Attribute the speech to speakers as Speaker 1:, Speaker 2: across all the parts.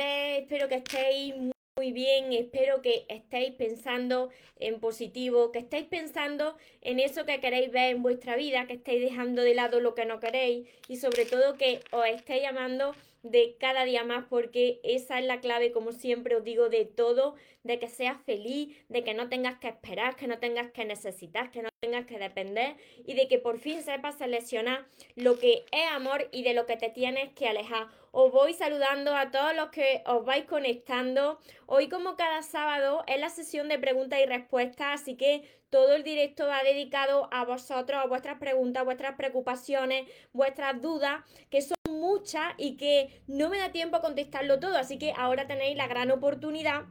Speaker 1: Espero que estéis muy bien, espero que estéis pensando en positivo, que estéis pensando en eso que queréis ver en vuestra vida, que estéis dejando de lado lo que no queréis y sobre todo que os estéis amando de cada día más porque esa es la clave, como siempre os digo, de todo, de que seas feliz, de que no tengas que esperar, que no tengas que necesitar, que no tengas que depender y de que por fin sepas seleccionar lo que es amor y de lo que te tienes que alejar. Os voy saludando a todos los que os vais conectando. Hoy como cada sábado es la sesión de preguntas y respuestas, así que todo el directo va dedicado a vosotros, a vuestras preguntas, vuestras preocupaciones, vuestras dudas, que son muchas y que no me da tiempo a contestarlo todo, así que ahora tenéis la gran oportunidad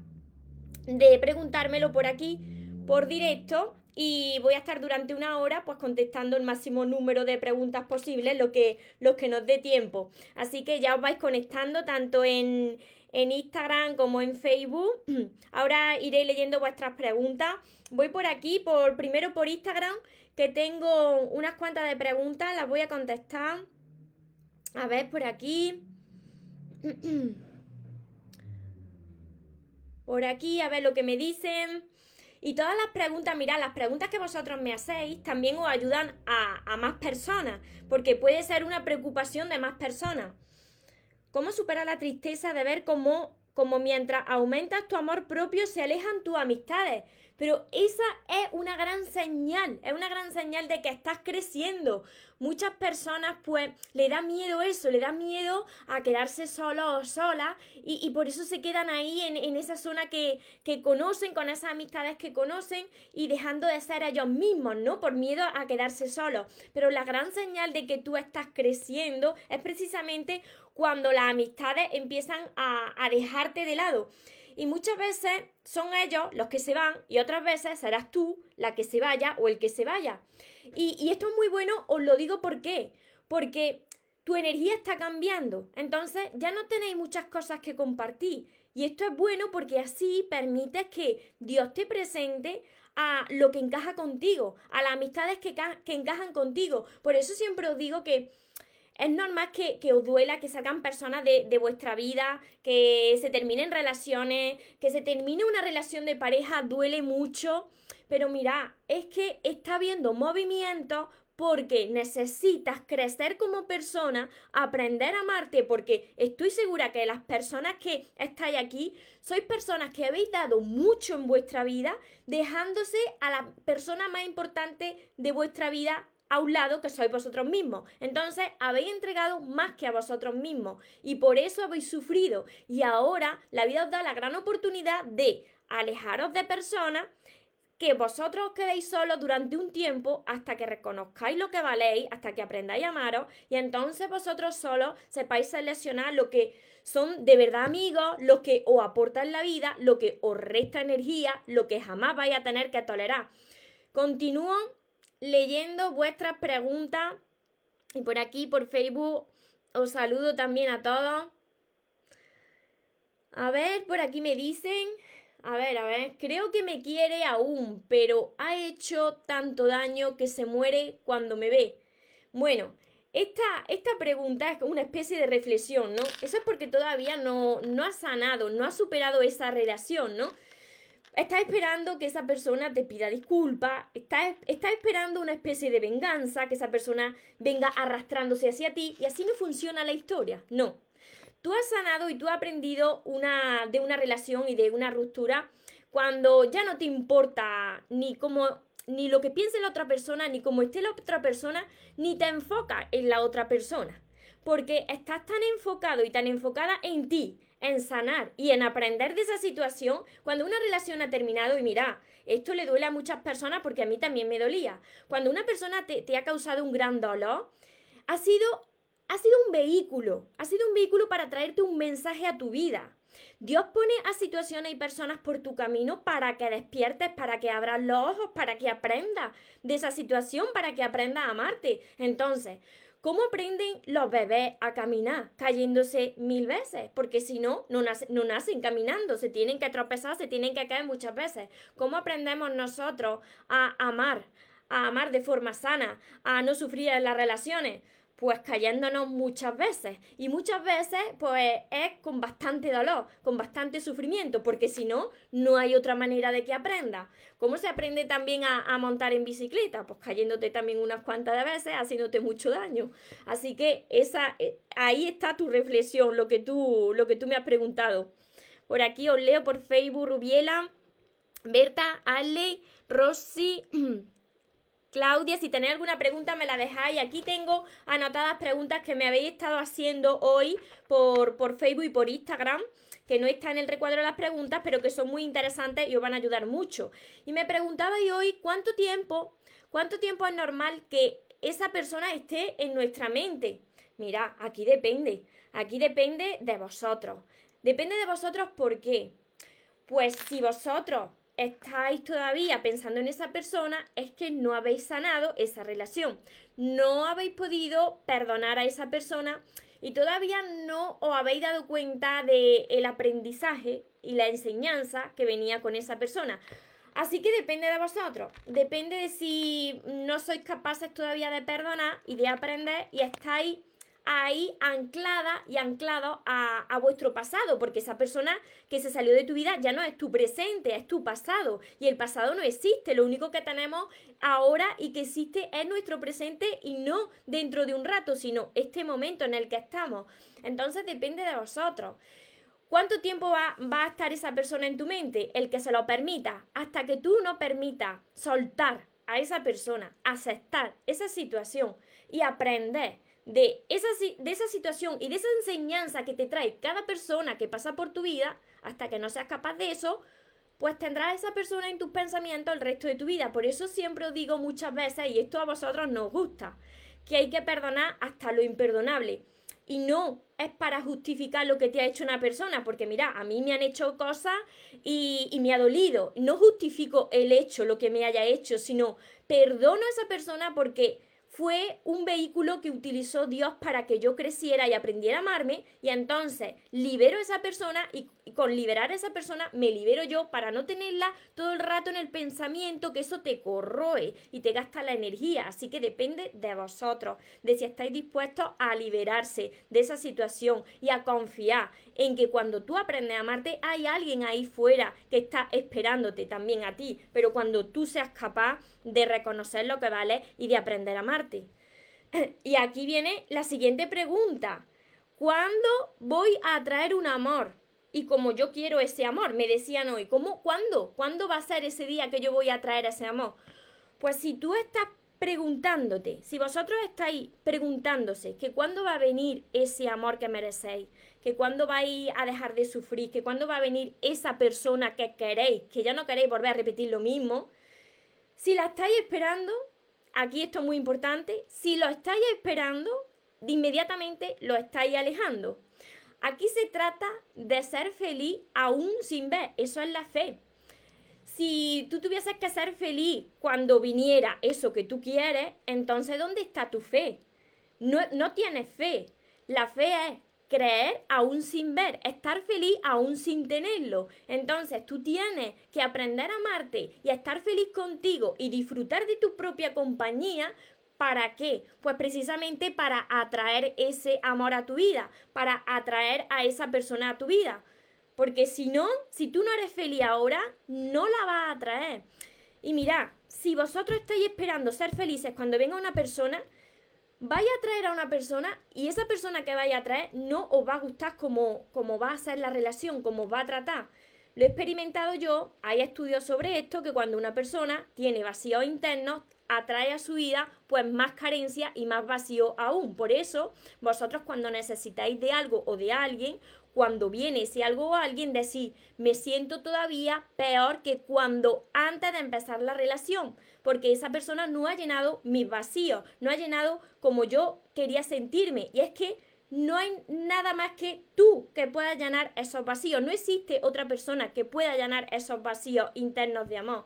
Speaker 1: de preguntármelo por aquí, por directo, y voy a estar durante una hora pues contestando el máximo número de preguntas posibles, lo que, los que nos dé tiempo. Así que ya os vais conectando tanto en, en Instagram como en Facebook. Ahora iré leyendo vuestras preguntas. Voy por aquí, por primero por Instagram, que tengo unas cuantas de preguntas, las voy a contestar. A ver, por aquí. Por aquí, a ver lo que me dicen. Y todas las preguntas, mirad, las preguntas que vosotros me hacéis también os ayudan a, a más personas, porque puede ser una preocupación de más personas. ¿Cómo superar la tristeza de ver cómo, cómo mientras aumentas tu amor propio se alejan tus amistades? Pero esa es una gran señal, es una gran señal de que estás creciendo. Muchas personas pues le da miedo eso, le da miedo a quedarse solo o sola y, por eso se quedan ahí en, en esa zona que, que, conocen, con esas amistades que conocen y dejando de ser ellos mismos, ¿no? Por miedo a quedarse solos. Pero la gran señal de que tú estás creciendo es precisamente cuando las amistades empiezan a dejarte de lado. Y muchas veces son ellos los que se van y otras veces serás tú la que se vaya o el que se vaya. Y, esto es muy bueno, os lo digo por qué. Porque tu energía está cambiando. Entonces ya no tenéis muchas cosas que compartir. Y esto es bueno porque así permites que Dios te presente a lo que encaja contigo, a las amistades que, que encajan contigo. Por eso siempre os digo que es normal que, que, os duela que salgan personas de, de, vuestra vida, que se terminen relaciones, que se termine una relación de pareja, duele mucho. Pero mira, es que está habiendo movimiento porque necesitas crecer como persona, aprender a amarte, porque estoy segura que las personas que estáis aquí sois personas que habéis dado mucho en vuestra vida, dejándose a la persona más importante de vuestra vida a un lado que sois vosotros mismos. Entonces habéis entregado más que a vosotros mismos y por eso habéis sufrido. Y ahora la vida os da la gran oportunidad de alejaros de personas que vosotros os quedéis solos durante un tiempo hasta que reconozcáis lo que valéis, hasta que aprendáis a amaros y entonces vosotros solos sepáis seleccionar lo que son de verdad amigos, lo que os aportan la vida, lo que os resta energía, lo que jamás vais a tener que tolerar. Continúo leyendo vuestras preguntas y por aquí, por Facebook, os saludo también a todos. A ver, por aquí me dicen, a ver, a ver, creo que me quiere aún, pero ha hecho tanto daño que se muere cuando me ve. Bueno, esta, esta pregunta es una especie de reflexión, ¿no? Eso es porque todavía no, no ha sanado, no ha superado esa relación, ¿no? Estás esperando que esa persona te pida disculpas, estás, está esperando una especie de venganza, que esa persona venga arrastrándose hacia ti y así no funciona la historia. No. Tú has sanado y tú has aprendido una, de una relación y de una ruptura cuando ya no te importa ni cómo ni lo que piense la otra persona, ni cómo esté la otra persona, ni te enfoca en la otra persona. Porque estás tan enfocado y tan enfocada en ti, en sanar y en aprender de esa situación cuando una relación ha terminado y mira, esto le duele a muchas personas porque a mí también me dolía. Cuando una persona te, te ha causado un gran dolor, ha sido ha sido un vehículo, ha sido un vehículo para traerte un mensaje a tu vida. Dios pone a situaciones y personas por tu camino para que despiertes, para que abras los ojos, para que aprendas de esa situación, para que aprendas a amarte. Entonces, ¿Cómo aprenden los bebés a caminar? Cayéndose mil veces, porque si no, no, nacen caminando, se tienen que tropezar, se tienen que caer muchas veces. ¿Cómo aprendemos nosotros a amar? A amar de forma sana, a no sufrir en las relaciones pues cayéndonos muchas veces. Y muchas veces, pues es con bastante dolor, con bastante sufrimiento, porque si no, no hay otra manera de que aprenda. ¿Cómo se aprende también a, montar en bicicleta? Pues cayéndote también unas cuantas de veces, haciéndote mucho daño. Así que esa, eh, ahí está tu reflexión, lo que tú, lo que tú me has preguntado. Por aquí os leo por Facebook, Rubiela, Berta, Ale, Rosy. Claudia, si tenéis alguna pregunta me la dejáis. Aquí tengo anotadas preguntas que me habéis estado haciendo hoy por, por Facebook y por Instagram, que no está en el recuadro de las preguntas, pero que son muy interesantes y os van a ayudar mucho. Y me preguntabais hoy cuánto tiempo, cuánto tiempo es normal que esa persona esté en nuestra mente. Mira, aquí depende. Aquí depende de vosotros. Depende de vosotros por qué. Pues si vosotros estáis todavía pensando en esa persona, es que no habéis sanado esa relación. No habéis podido perdonar a esa persona y todavía no os habéis dado cuenta del el aprendizaje y la enseñanza que venía con esa persona. Así que depende de vosotros, depende de si no sois capaces todavía de perdonar y de aprender y estáis ahí anclada y anclado a, vuestro pasado, porque esa persona que se salió de tu vida ya no es tu presente, es tu pasado. Y el pasado no existe, lo único que tenemos ahora y que existe es nuestro presente y no dentro de un rato, sino este momento en el que estamos. Entonces depende de vosotros. ¿Cuánto tiempo va, va, a estar esa persona en tu mente? El que se lo permita. Hasta que tú no permitas soltar a esa persona, aceptar esa situación y aprender de esa, de esa situación y de esa enseñanza que te trae cada persona que pasa por tu vida, hasta que no seas capaz de eso, pues tendrás esa persona en tus pensamientos el resto de tu vida. Por eso siempre os digo muchas veces, y esto a vosotros nos gusta, que hay que perdonar hasta lo imperdonable. Y no es para justificar lo que te ha hecho una persona, porque mira, a mí me han hecho cosas y, y me ha dolido. No justifico el hecho, lo que me haya hecho, sino perdono a esa persona porque fue un vehículo que utilizó Dios para que yo creciera y aprendiera a amarme y entonces libero a esa persona y, con liberar a esa persona me libero yo para no tenerla todo el rato en el pensamiento que eso te corroe y te gasta la energía. Así que depende de vosotros, de si estáis dispuestos a liberarse de esa situación y a confiar en que cuando tú aprendes a amarte hay alguien ahí fuera que está esperándote también a ti, pero cuando tú seas capaz de reconocer lo que vale y de aprender a amarte. Y aquí viene la siguiente pregunta. ¿Cuándo voy a atraer un amor? Y como yo quiero ese amor, me decían hoy, ¿cómo, ¿cuándo? ¿Cuándo va a ser ese día que yo voy a atraer ese amor? Pues si tú estás preguntándote, si vosotros estáis preguntándose que cuándo va a venir ese amor que merecéis, que cuándo vais a dejar de sufrir, que cuándo va a venir esa persona que queréis, que ya no queréis volver a repetir lo mismo, si la estáis esperando, aquí esto es muy importante, si lo estáis esperando, de inmediatamente lo estáis alejando. Aquí se trata de ser feliz aún sin ver, eso es la fe. Si tú tuvieses que ser feliz cuando viniera eso que tú quieres, entonces ¿dónde está tu fe? No, no tienes fe. La fe es creer aún sin ver, estar feliz aún sin tenerlo. Entonces tú tienes que aprender a amarte y a estar feliz contigo y disfrutar de tu propia compañía. ¿Para qué? Pues precisamente para atraer ese amor a tu vida, para atraer a esa persona a tu vida. Porque si no, si tú no eres feliz ahora, no la vas a atraer. Y mira, si vosotros estáis esperando ser felices cuando venga una persona, vaya a traer a una persona y esa persona que vaya a traer no os va a gustar como, como va a ser la relación, como va a tratar. Lo he experimentado yo, hay estudios sobre esto, que cuando una persona tiene vacíos internos, atrae a su vida pues más carencia y más vacío aún. Por eso, vosotros cuando necesitáis de algo o de alguien, cuando viene ese algo o alguien, decís, me siento todavía peor que cuando antes de empezar la relación, porque esa persona no ha llenado mis vacíos, no ha llenado como yo quería sentirme. Y es que no hay nada más que tú que pueda llenar esos vacíos. No existe otra persona que pueda llenar esos vacíos internos de amor.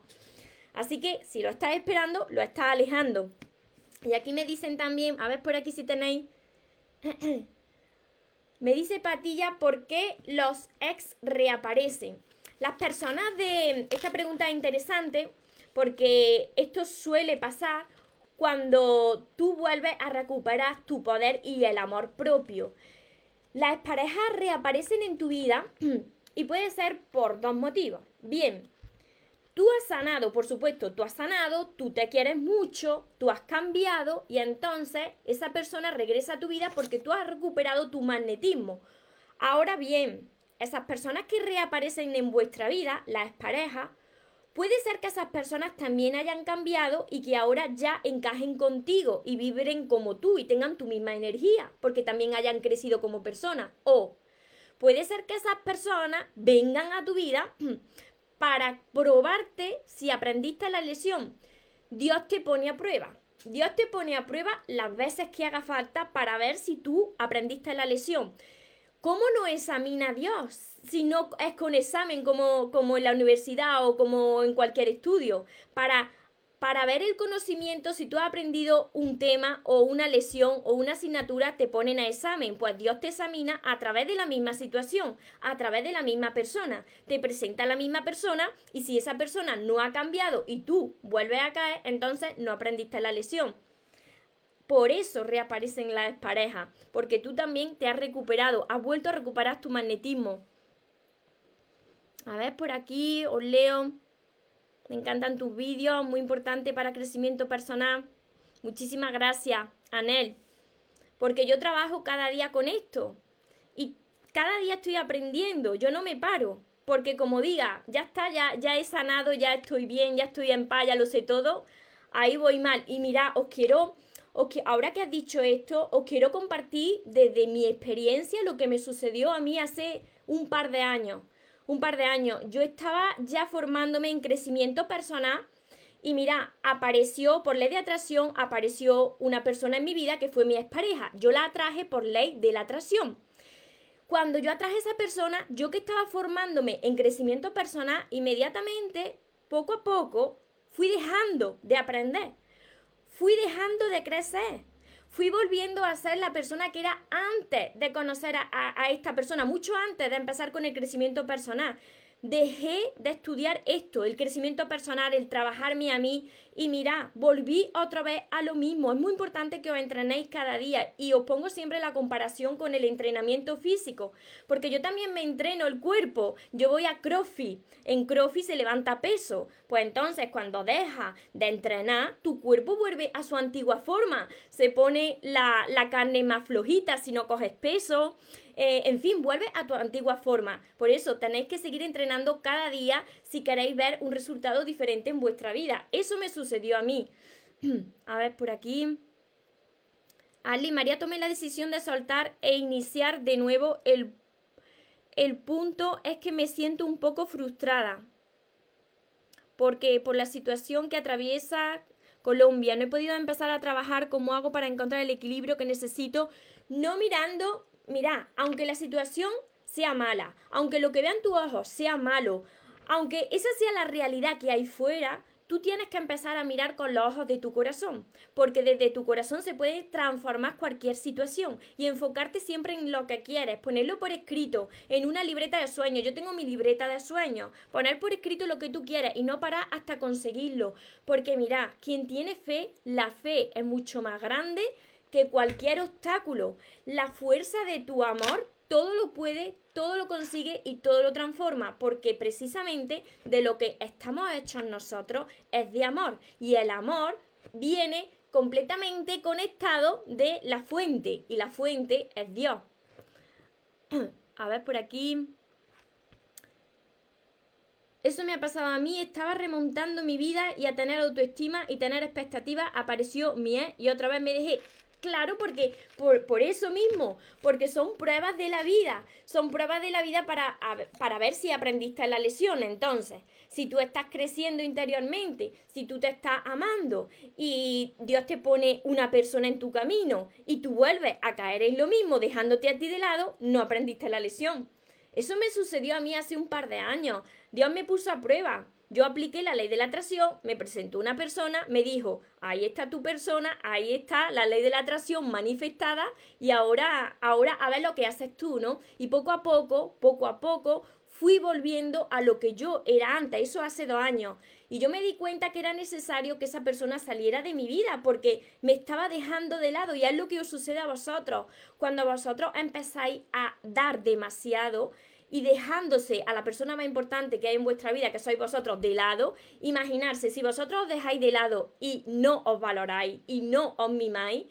Speaker 1: Así que si lo estás esperando, lo estás alejando. Y aquí me dicen también, a ver por aquí si tenéis. me dice Patilla, ¿por qué los ex reaparecen? Las personas de. Esta pregunta es interesante porque esto suele pasar cuando tú vuelves a recuperar tu poder y el amor propio. Las parejas reaparecen en tu vida y puede ser por dos motivos. Bien, tú has sanado, por supuesto, tú has sanado, tú te quieres mucho, tú has cambiado y entonces esa persona regresa a tu vida porque tú has recuperado tu magnetismo. Ahora bien, esas personas que reaparecen en vuestra vida, las parejas, Puede ser que esas personas también hayan cambiado y que ahora ya encajen contigo y vibren como tú y tengan tu misma energía, porque también hayan crecido como personas. O puede ser que esas personas vengan a tu vida para probarte si aprendiste la lección. Dios te pone a prueba. Dios te pone a prueba las veces que haga falta para ver si tú aprendiste la lección. ¿Cómo no examina Dios? Si no es con examen como, como en la universidad o como en cualquier estudio, para, para ver el conocimiento, si tú has aprendido un tema o una lesión o una asignatura, te ponen a examen. Pues Dios te examina a través de la misma situación, a través de la misma persona. Te presenta la misma persona y si esa persona no ha cambiado y tú vuelves a caer, entonces no aprendiste la lesión. Por eso reaparecen las parejas, porque tú también te has recuperado, has vuelto a recuperar tu magnetismo. A ver, por aquí os leo. Me encantan tus vídeos, muy importante para crecimiento personal. Muchísimas gracias, Anel, porque yo trabajo cada día con esto y cada día estoy aprendiendo, yo no me paro, porque como diga, ya está, ya, ya he sanado, ya estoy bien, ya estoy en paz, ya lo sé todo, ahí voy mal. Y mira, os quiero ahora que has dicho esto, os quiero compartir desde mi experiencia lo que me sucedió a mí hace un par de años. Un par de años. Yo estaba ya formándome en crecimiento personal y mira, apareció, por ley de atracción, apareció una persona en mi vida que fue mi expareja. Yo la atraje por ley de la atracción. Cuando yo atraje a esa persona, yo que estaba formándome en crecimiento personal, inmediatamente, poco a poco, fui dejando de aprender fui dejando de crecer. Fui volviendo a ser la persona que era antes de conocer a, a, esta persona, mucho antes de empezar con el crecimiento personal dejé de estudiar esto, el crecimiento personal, el trabajarme a mí y mira, volví otra vez a lo mismo. Es muy importante que os entrenéis cada día y os pongo siempre la comparación con el entrenamiento físico, porque yo también me entreno el cuerpo. Yo voy a CrossFit, en CrossFit se levanta peso. Pues entonces cuando dejas de entrenar, tu cuerpo vuelve a su antigua forma. Se pone la, la carne más flojita si no coges peso. Eh, en fin, vuelve a tu antigua forma. Por eso tenéis que seguir entrenando cada día si queréis ver un resultado diferente en vuestra vida. Eso me sucedió a mí. a ver, por aquí. Ali, María, tomé la decisión de soltar e iniciar de nuevo el, el punto es que me siento un poco frustrada. Porque por la situación que atraviesa Colombia, no he podido empezar a trabajar como hago para encontrar el equilibrio que necesito, no mirando mira, aunque la situación sea mala, aunque lo que vean tus ojos sea malo, aunque esa sea la realidad que hay fuera, tú tienes que empezar a mirar con los ojos de tu corazón, porque desde tu corazón se puede transformar cualquier situación y enfocarte siempre en lo que quieres, ponerlo por escrito, en una libreta de sueños. Yo tengo mi libreta de sueños, poner por escrito lo que tú quieres y no parar hasta conseguirlo, porque mira, quien tiene fe, la fe es mucho más grande que cualquier obstáculo. La fuerza de tu amor todo lo puede, todo lo consigue y todo lo transforma, porque precisamente de lo que estamos hechos nosotros es de amor. Y el amor viene completamente conectado de la fuente, y la fuente es Dios. A ver por aquí. Eso me ha pasado a mí, estaba remontando mi vida y a tener autoestima y tener expectativas, apareció mi ex y otra vez me dejé Claro, porque por, por, eso mismo, porque son pruebas de la vida, son pruebas de la vida para, para ver si aprendiste la lesión. Entonces, si tú estás creciendo interiormente, si tú te estás amando y Dios te pone una persona en tu camino y tú vuelves a caer en lo mismo dejándote a ti de lado, no aprendiste la lesión. Eso me sucedió a mí hace un par de años. Dios me puso a prueba. Yo apliqué la ley de la atracción, me presentó una persona, me dijo, ahí está tu persona, ahí está la ley de la atracción manifestada y ahora, ahora a ver lo que haces tú, ¿no? Y poco a poco, poco a poco, fui volviendo a lo que yo era antes, eso hace dos años. Y yo me di cuenta que era necesario que esa persona saliera de mi vida porque me estaba dejando de lado. Y es lo que os sucede a vosotros. Cuando vosotros empezáis a dar demasiado, y dejándose a la persona más importante que hay en vuestra vida, que sois vosotros, de lado, imaginarse, si vosotros os dejáis de lado y no os valoráis y no os mimáis,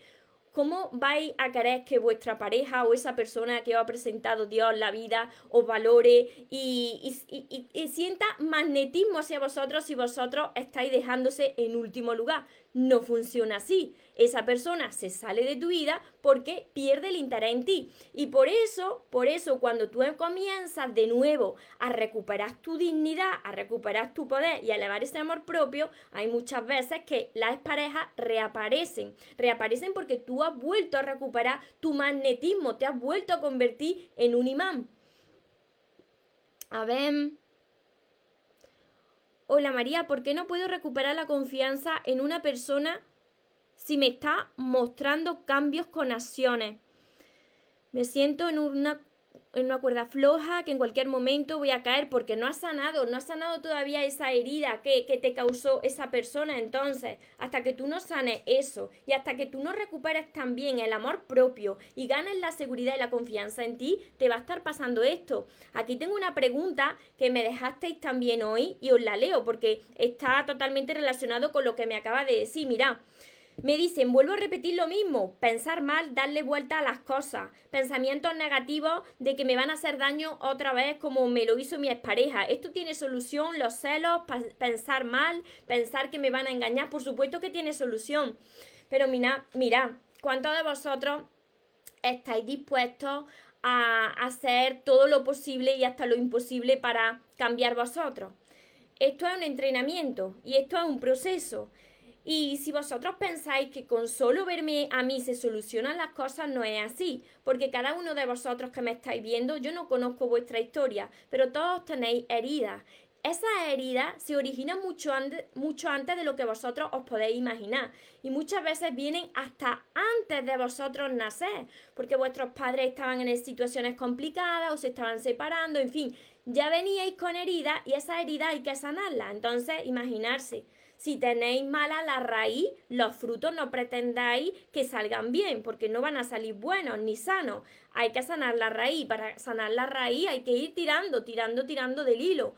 Speaker 1: ¿Cómo vais a querer que vuestra pareja o esa persona que os ha presentado Dios la vida os valore y, y, sienta magnetismo hacia vosotros si vosotros estáis dejándose en último lugar? No funciona así. Esa persona se sale de tu vida porque pierde el interés en ti. Y por eso, por eso, cuando tú comienzas de nuevo a recuperar tu dignidad, a recuperar tu poder y a elevar ese amor propio, hay muchas veces que las parejas reaparecen. Reaparecen porque tú has vuelto a recuperar tu magnetismo, te has vuelto a convertir en un imán. A ver. Hola María, ¿por qué no puedo recuperar la confianza en una persona si me está mostrando cambios con acciones? Me siento en una en una cuerda floja que en cualquier momento voy a caer porque no has sanado, no has sanado todavía esa herida que, que, te causó esa persona. Entonces, hasta que tú no sanes eso y hasta que tú no recuperes también el amor propio y ganes la seguridad y la confianza en ti, te va a estar pasando esto. Aquí tengo una pregunta que me dejasteis también hoy y os la leo porque está totalmente relacionado con lo que me acaba de decir. Mira, me dicen, vuelvo a repetir lo mismo, pensar mal, darle vuelta a las cosas, pensamientos negativos de que me van a hacer daño otra vez como me lo hizo mi expareja. Esto tiene solución, los celos, pensar mal, pensar que me van a engañar, por supuesto que tiene solución. Pero mira, mira, ¿cuántos de vosotros estáis dispuestos a hacer todo lo posible y hasta lo imposible para cambiar vosotros? Esto es un entrenamiento y esto es un proceso. Y si vosotros pensáis que con solo verme a mí se solucionan las cosas, no es así, porque cada uno de vosotros que me estáis viendo, yo no conozco vuestra historia, pero todos tenéis heridas. Esas heridas se originan mucho, antes, mucho antes de lo que vosotros os podéis imaginar y muchas veces vienen hasta antes de vosotros nacer, porque vuestros padres estaban en situaciones complicadas o se estaban separando, en fin, ya veníais con heridas y esas heridas hay que sanarlas. Entonces, imaginarse si tenéis mala la raíz, los frutos no pretendáis que salgan bien, porque no van a salir buenos ni sanos. Hay que sanar la raíz. Para sanar la raíz hay que ir tirando, tirando, tirando del hilo.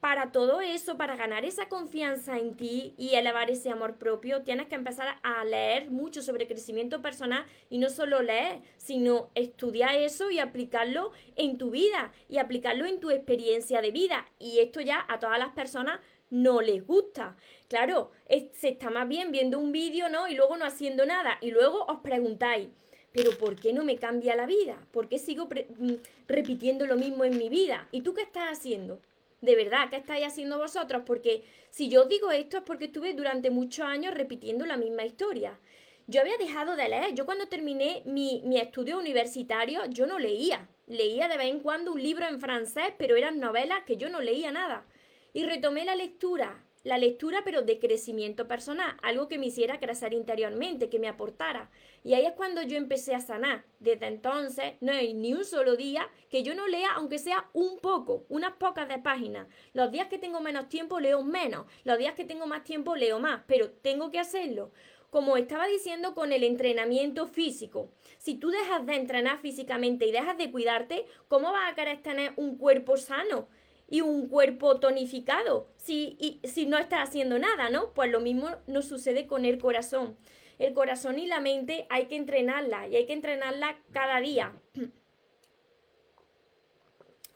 Speaker 1: Para todo eso, para ganar esa confianza en ti y elevar ese amor propio, tienes que empezar a leer mucho sobre crecimiento personal y no solo leer, sino estudiar eso y aplicarlo en tu vida y aplicarlo en tu experiencia de vida. Y esto ya a todas las personas no les gusta. Claro, se está más bien viendo un vídeo, ¿no? Y luego no haciendo nada. Y luego os preguntáis, pero ¿por qué no me cambia la vida? ¿Por qué sigo mm, repitiendo lo mismo en mi vida? ¿Y tú qué estás haciendo? De verdad, ¿qué estáis haciendo vosotros? Porque si yo digo esto es porque estuve durante muchos años repitiendo la misma historia. Yo había dejado de leer. Yo cuando terminé mi, mi estudio universitario, yo no leía. Leía de vez en cuando un libro en francés, pero eran novelas que yo no leía nada. Y retomé la lectura, la lectura pero de crecimiento personal, algo que me hiciera crecer interiormente, que me aportara. Y ahí es cuando yo empecé a sanar. Desde entonces no hay ni un solo día que yo no lea, aunque sea un poco, unas pocas de páginas. Los días que tengo menos tiempo leo menos, los días que tengo más tiempo leo más, pero tengo que hacerlo. Como estaba diciendo con el entrenamiento físico, si tú dejas de entrenar físicamente y dejas de cuidarte, ¿cómo vas a querer tener un cuerpo sano? Y un cuerpo tonificado si, y, si no estás haciendo nada, ¿no? Pues lo mismo nos sucede con el corazón. El corazón y la mente hay que entrenarla y hay que entrenarla cada día.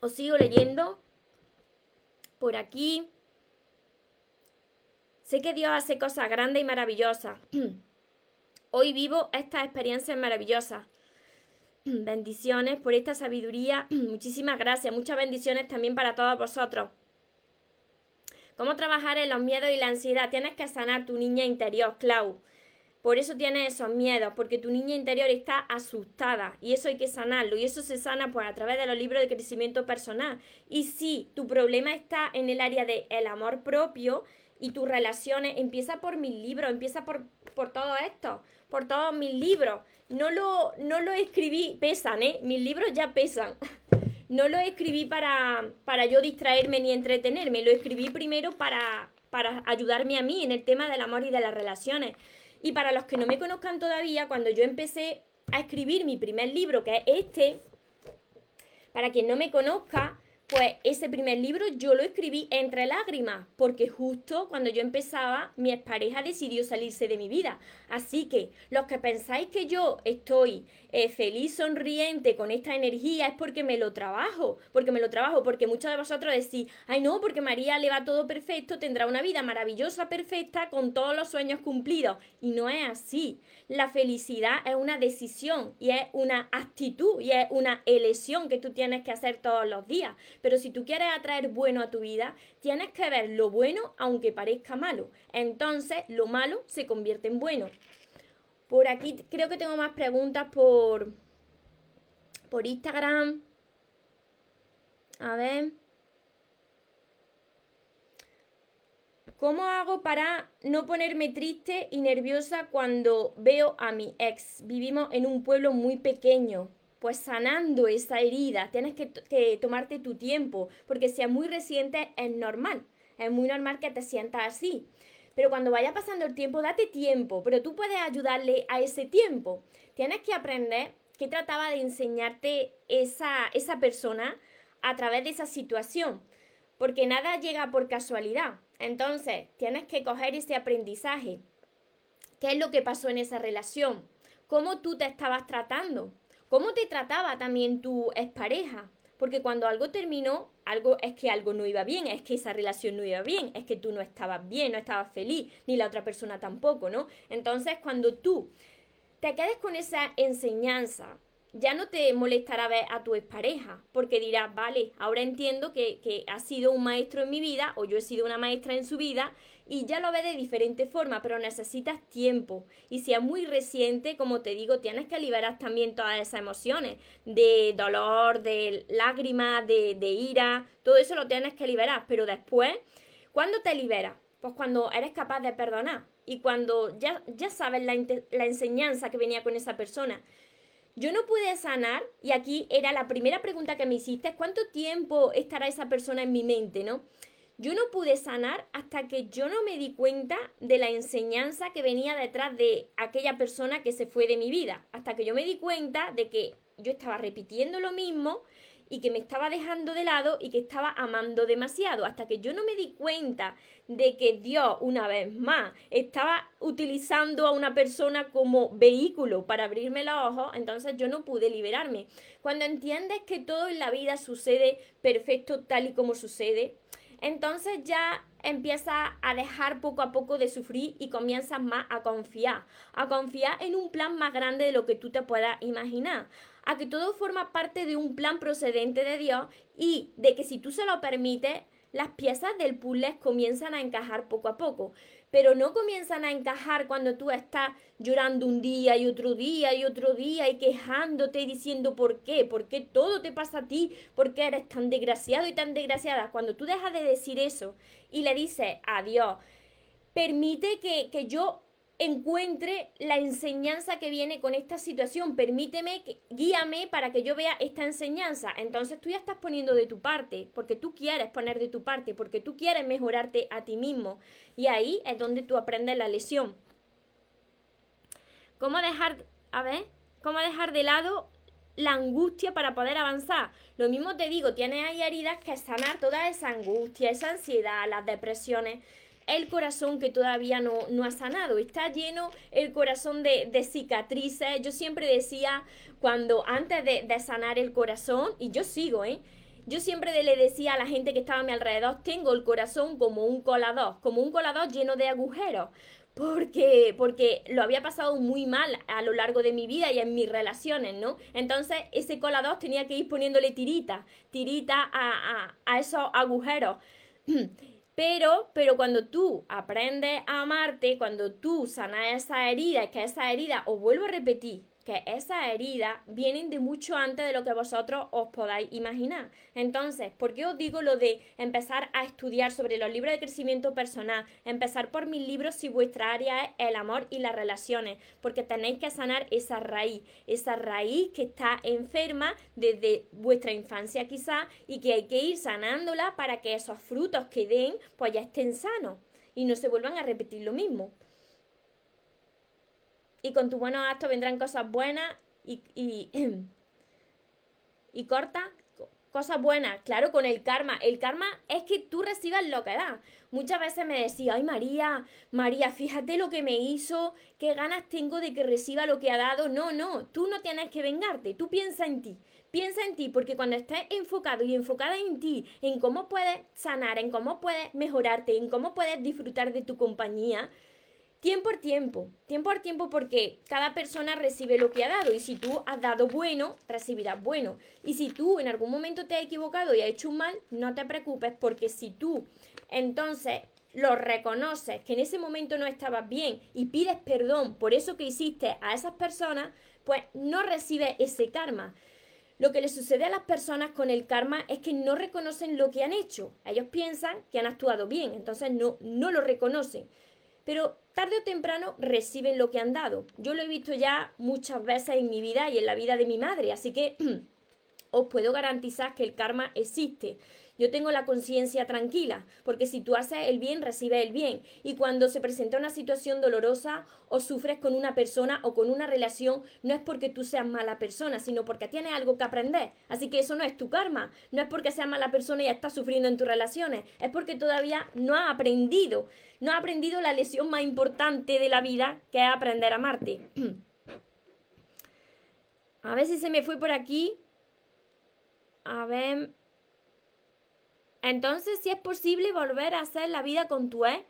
Speaker 1: Os sigo leyendo. Por aquí. Sé que Dios hace cosas grandes y maravillosas. Hoy vivo estas experiencias maravillosas. Bendiciones por esta sabiduría. Muchísimas gracias. Muchas bendiciones también para todos vosotros. ¿Cómo trabajar en los miedos y la ansiedad? Tienes que sanar tu niña interior, Clau. Por eso tienes esos miedos, porque tu niña interior está asustada y eso hay que sanarlo. Y eso se sana pues a través de los libros de crecimiento personal. Y si tu problema está en el área del el amor propio y tus relaciones, empieza por mis libros, empieza por, por todo esto, por todos mis libros. No lo, no lo escribí, pesan, ¿eh? Mis libros ya pesan. No lo escribí para, para yo distraerme ni entretenerme, lo escribí primero para, para ayudarme a mí en el tema del amor y de las relaciones. Y para los que no me conozcan todavía, cuando yo empecé a escribir mi primer libro, que es este, para quien no me conozca, pues ese primer libro yo lo escribí entre lágrimas, porque justo cuando yo empezaba, mi expareja decidió salirse de mi vida. Así que los que pensáis que yo estoy eh, feliz, sonriente con esta energía, es porque me lo trabajo, porque me lo trabajo, porque muchos de vosotros decís, ay no, porque María le va todo perfecto, tendrá una vida maravillosa, perfecta, con todos los sueños cumplidos. Y no es así. La felicidad es una decisión y es una actitud y es una elección que tú tienes que hacer todos los días. Pero si tú quieres atraer bueno a tu vida, tienes que ver lo bueno aunque parezca malo. Entonces lo malo se convierte en bueno. Por aquí creo que tengo más preguntas por, por Instagram. A ver. ¿Cómo hago para no ponerme triste y nerviosa cuando veo a mi ex? Vivimos en un pueblo muy pequeño. Pues sanando esa herida, tienes que, que tomarte tu tiempo, porque si es muy reciente es normal. Es muy normal que te sientas así. Pero cuando vaya pasando el tiempo, date tiempo, pero tú puedes ayudarle a ese tiempo. Tienes que aprender qué trataba de enseñarte esa, esa persona a través de esa situación, porque nada llega por casualidad. Entonces, tienes que coger ese aprendizaje. ¿Qué es lo que pasó en esa relación? ¿Cómo tú te estabas tratando? ¿Cómo te trataba también tu expareja? Porque cuando algo terminó, algo es que algo no iba bien, es que esa relación no iba bien, es que tú no estabas bien, no estabas feliz, ni la otra persona tampoco, ¿no? Entonces, cuando tú te quedes con esa enseñanza, ya no te molestará ver a tu expareja, porque dirás, vale, ahora entiendo que, que ha sido un maestro en mi vida, o yo he sido una maestra en su vida, y ya lo ve de diferente forma, pero necesitas tiempo. Y si es muy reciente, como te digo, tienes que liberar también todas esas emociones de dolor, de lágrimas, de, ira, todo eso lo tienes que liberar. Pero después, ¿cuándo te liberas? Pues cuando eres capaz de perdonar y cuando ya, ya sabes la, la enseñanza que venía con esa persona. Yo no pude sanar, y aquí era la primera pregunta que me hiciste, ¿cuánto tiempo estará esa persona en mi mente, no? Yo no pude sanar hasta que yo no me di cuenta de la enseñanza que venía detrás de aquella persona que se fue de mi vida. Hasta que yo me di cuenta de que yo estaba repitiendo lo mismo y que me estaba dejando de lado y que estaba amando demasiado. Hasta que yo no me di cuenta de que Dios, una vez más, estaba utilizando a una persona como vehículo para abrirme los ojos, entonces yo no pude liberarme. Cuando entiendes que todo en la vida sucede perfecto tal y como sucede, entonces ya empiezas a dejar poco a poco de sufrir y comienzas más a confiar, a confiar en un plan más grande de lo que tú te puedas imaginar, a que todo forma parte de un plan procedente de Dios y de que si tú se lo permites, las piezas del puzzle comienzan a encajar poco a poco pero no comienzan a encajar cuando tú estás llorando un día y otro día y otro día y quejándote y diciendo por qué, por qué todo te pasa a ti, por qué eres tan desgraciado y tan desgraciada. Cuando tú dejas de decir eso y le dices a Dios, permite que, que yo encuentre la enseñanza que viene con esta situación. Permíteme, guíame para que yo vea esta enseñanza. Entonces tú ya estás poniendo de tu parte, porque tú quieres poner de tu parte, porque tú quieres mejorarte a ti mismo. Y ahí es donde tú aprendes la lesión. ¿Cómo dejar, a ver, cómo dejar de lado la angustia para poder avanzar. Lo mismo te digo, tienes ahí heridas que sanar toda esa angustia, esa ansiedad, las depresiones el corazón que todavía no, no ha sanado. Está lleno el corazón de, de, cicatrices. Yo siempre decía, cuando antes de, sanar el corazón, y yo sigo, ¿eh? yo siempre le decía a la gente que estaba a mi alrededor, tengo el corazón como un colador, como un colador lleno de agujeros, porque, porque lo había pasado muy mal a lo largo de mi vida y en mis relaciones, ¿no? Entonces ese colador tenía que ir poniéndole tirita, tirita a, a esos agujeros. Pero, pero cuando tú aprendes a amarte, cuando tú sanas esa herida, que esa herida, os vuelvo a repetir, que esas heridas vienen de mucho antes de lo que vosotros os podáis imaginar. Entonces, ¿por qué os digo lo de empezar a estudiar sobre los libros de crecimiento personal? Empezar por mis libros si vuestra área es el amor y las relaciones, porque tenéis que sanar esa raíz, esa raíz que está enferma desde vuestra infancia quizá y que hay que ir sanándola para que esos frutos que den pues ya estén sanos y no se vuelvan a repetir lo mismo y con tus buenos actos vendrán cosas buenas y, y, y cortas cosas buenas, claro, con el karma. El karma es que tú recibas lo que das. Muchas veces me decía, ay María, María, fíjate lo que me hizo, qué ganas tengo de que reciba lo que ha dado. No, no, tú no tienes que vengarte, tú piensa en ti. Piensa en ti, porque cuando estés enfocado y enfocada en ti, en cómo puedes sanar, en cómo puedes mejorarte, en cómo puedes disfrutar de tu compañía, tiempo por tiempo, tiempo por tiempo porque cada persona recibe lo que ha dado y si tú has dado bueno, recibirás bueno. Y si tú en algún momento te has equivocado y has hecho un mal, no te preocupes porque si tú entonces lo reconoces que en ese momento no estabas bien y pides perdón por eso que hiciste a esas personas, pues no recibes ese karma. Lo que le sucede a las personas con el karma es que no reconocen lo que han hecho. Ellos piensan que han actuado bien, entonces no, no lo reconocen pero tarde o temprano reciben lo que han dado. Yo lo he visto ya muchas veces en mi vida y en la vida de mi madre, así que os puedo garantizar que el karma existe. Yo tengo la conciencia tranquila, porque si tú haces el bien, recibes el bien. Y cuando se presenta una situación dolorosa o sufres con una persona o con una relación, no es porque tú seas mala persona, sino porque tienes algo que aprender. Así que eso no es tu karma. No es porque seas mala persona y estás sufriendo en tus relaciones. Es porque todavía no has aprendido. No has aprendido la lección más importante de la vida, que es aprender a amarte. a ver si se me fue por aquí. A ver. Entonces, si es posible volver a hacer la vida con tu ex,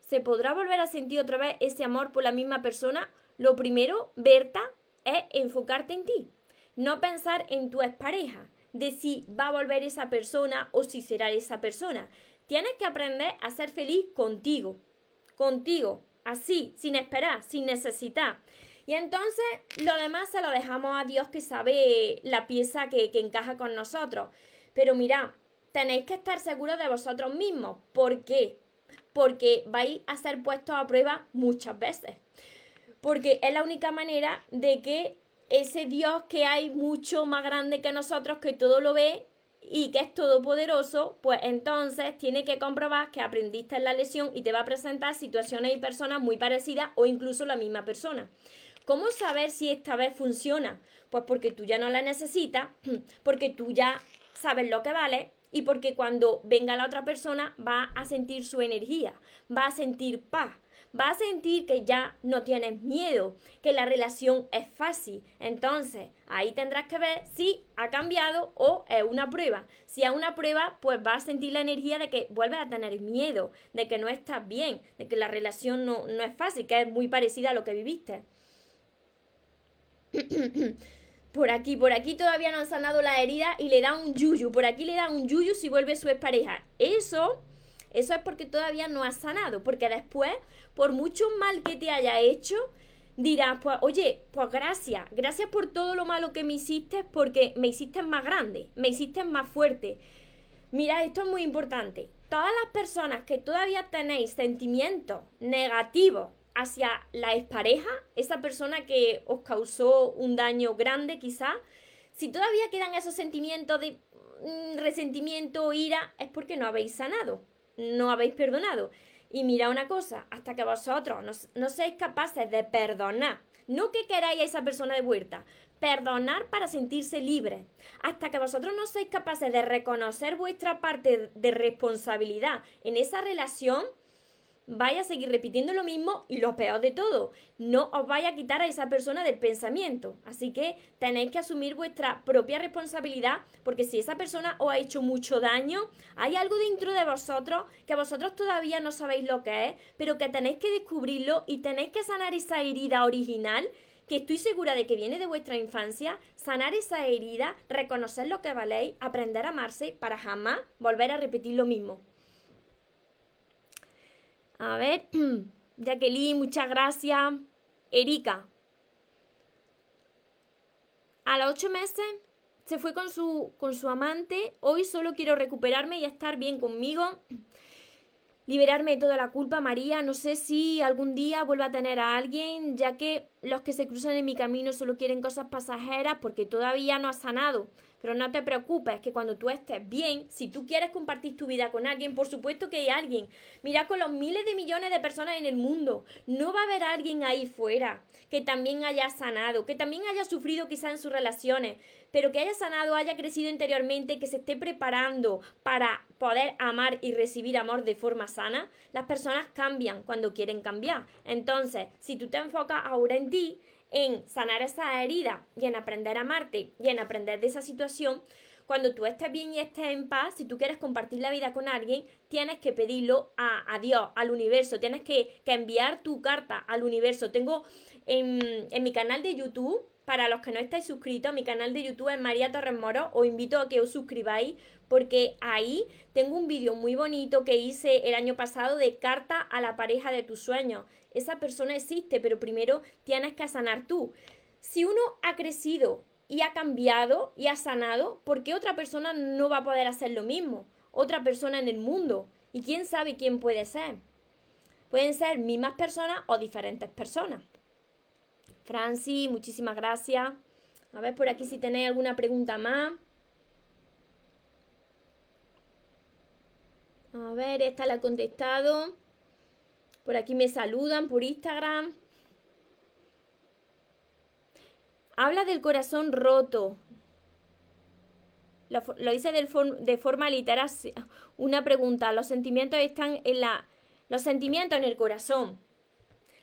Speaker 1: ¿se podrá volver a sentir otra vez ese amor por la misma persona? Lo primero, Berta, es enfocarte en ti. No pensar en tu expareja, de si va a volver esa persona o si será esa persona. Tienes que aprender a ser feliz contigo, contigo, así, sin esperar, sin necesitar. Y entonces lo demás se lo dejamos a Dios que sabe la pieza que, que encaja con nosotros. Pero mira, tenéis que estar seguros de vosotros mismos. ¿Por qué? Porque vais a ser puestos a prueba muchas veces. Porque es la única manera de que ese Dios que hay mucho más grande que nosotros, que todo lo ve y que es todopoderoso, pues entonces tiene que comprobar que aprendiste en la lesión y te va a presentar situaciones y personas muy parecidas o incluso la misma persona. ¿Cómo saber si esta vez funciona? Pues porque tú ya no la necesitas, porque tú ya sabes lo que vale, y porque cuando venga la otra persona va a sentir su energía, va a sentir paz, va a sentir que ya no tienes miedo, que la relación es fácil. Entonces, ahí tendrás que ver si ha cambiado o es una prueba. Si es una prueba, pues va a sentir la energía de que vuelves a tener miedo, de que no estás bien, de que la relación no, no es fácil, que es muy parecida a lo que viviste. por aquí, por aquí todavía no han sanado la herida y le da un yuyu, por aquí le da un yuyu si vuelve su expareja. Eso, eso es porque todavía no has sanado, porque después, por mucho mal que te haya hecho, dirás, pues, oye, pues gracias, gracias por todo lo malo que me hiciste, porque me hiciste más grande, me hiciste más fuerte. Mira, esto es muy importante. Todas las personas que todavía tenéis sentimientos negativos hacia la expareja, esa persona que os causó un daño grande quizá, si todavía quedan esos sentimientos de mm, resentimiento ira, es porque no habéis sanado, no habéis perdonado. Y mira una cosa, hasta que vosotros no, no seáis capaces de perdonar, no que queráis a esa persona de vuelta, perdonar para sentirse libre. Hasta que vosotros no seáis capaces de reconocer vuestra parte de responsabilidad en esa relación, vaya a seguir repitiendo lo mismo y lo peor de todo, no os vaya a quitar a esa persona del pensamiento. Así que tenéis que asumir vuestra propia responsabilidad porque si esa persona os ha hecho mucho daño, hay algo dentro de vosotros que vosotros todavía no sabéis lo que es, pero que tenéis que descubrirlo y tenéis que sanar esa herida original que estoy segura de que viene de vuestra infancia, sanar esa herida, reconocer lo que valéis, aprender a amarse para jamás volver a repetir lo mismo. A ver, Jacqueline, muchas gracias. Erika. A los ocho meses se fue con su, con su amante. Hoy solo quiero recuperarme y estar bien conmigo. Liberarme de toda la culpa, María. No sé si algún día vuelva a tener a alguien, ya que los que se cruzan en mi camino solo quieren cosas pasajeras porque todavía no ha sanado. Pero no te preocupes, que cuando tú estés bien, si tú quieres compartir tu vida con alguien, por supuesto que hay alguien. Mira con los miles de millones de personas en el mundo, no va a haber alguien ahí fuera que también haya sanado, que también haya sufrido quizá en sus relaciones, pero que haya sanado, haya crecido interiormente, que se esté preparando para poder amar y recibir amor de forma sana. Las personas cambian cuando quieren cambiar. Entonces, si tú te enfocas ahora en ti, en sanar esa herida y en aprender a amarte y en aprender de esa situación, cuando tú estés bien y estés en paz, si tú quieres compartir la vida con alguien, tienes que pedirlo a, Dios, al universo, tienes que, enviar tu carta al universo. Tengo en, en, mi canal de YouTube, para los que no estáis suscritos, mi canal de YouTube es María Torres Moro, os invito a que os suscribáis porque ahí tengo un vídeo muy bonito que hice el año pasado de carta a la pareja de tus sueños esa persona existe, pero primero tienes que sanar tú. Si uno ha crecido y ha cambiado y ha sanado, ¿por qué otra persona no va a poder hacer lo mismo? Otra persona en el mundo. ¿Y quién sabe quién puede ser? Pueden ser mismas personas o diferentes personas. Franci, muchísimas gracias. A ver por aquí si tenéis alguna pregunta más. A ver, esta la he contestado. Por aquí me saludan por Instagram. Habla del corazón roto. Lo, dice de forma literal. Una pregunta. Los sentimientos están en la. Los sentimientos en el corazón.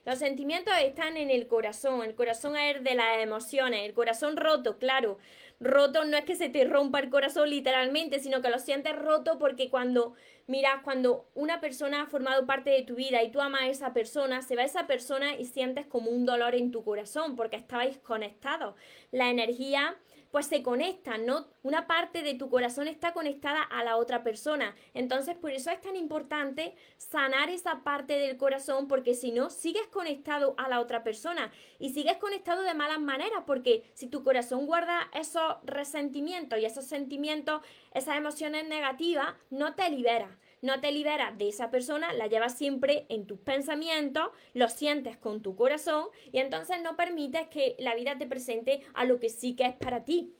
Speaker 1: Los sentimientos están en el corazón. El corazón es de las emociones. El corazón roto, claro. Roto no es que se te rompa el corazón literalmente, sino que lo sientes roto porque cuando Mira, cuando una persona ha formado parte de tu vida y tú amas a esa persona, se va esa persona y sientes como un dolor en tu corazón porque estabais conectados. La energía pues se conecta, ¿no? Una parte de tu corazón está conectada a la otra persona. Entonces, por eso es tan importante sanar esa parte del corazón, porque si no, sigues conectado a la otra persona y sigues conectado de malas maneras, porque si tu corazón guarda esos resentimientos y esos sentimientos, esas emociones negativas, no te libera no te liberas de esa persona, la llevas siempre en tus pensamientos, lo sientes con tu corazón y entonces no permites que la vida te presente a lo que sí que es para ti.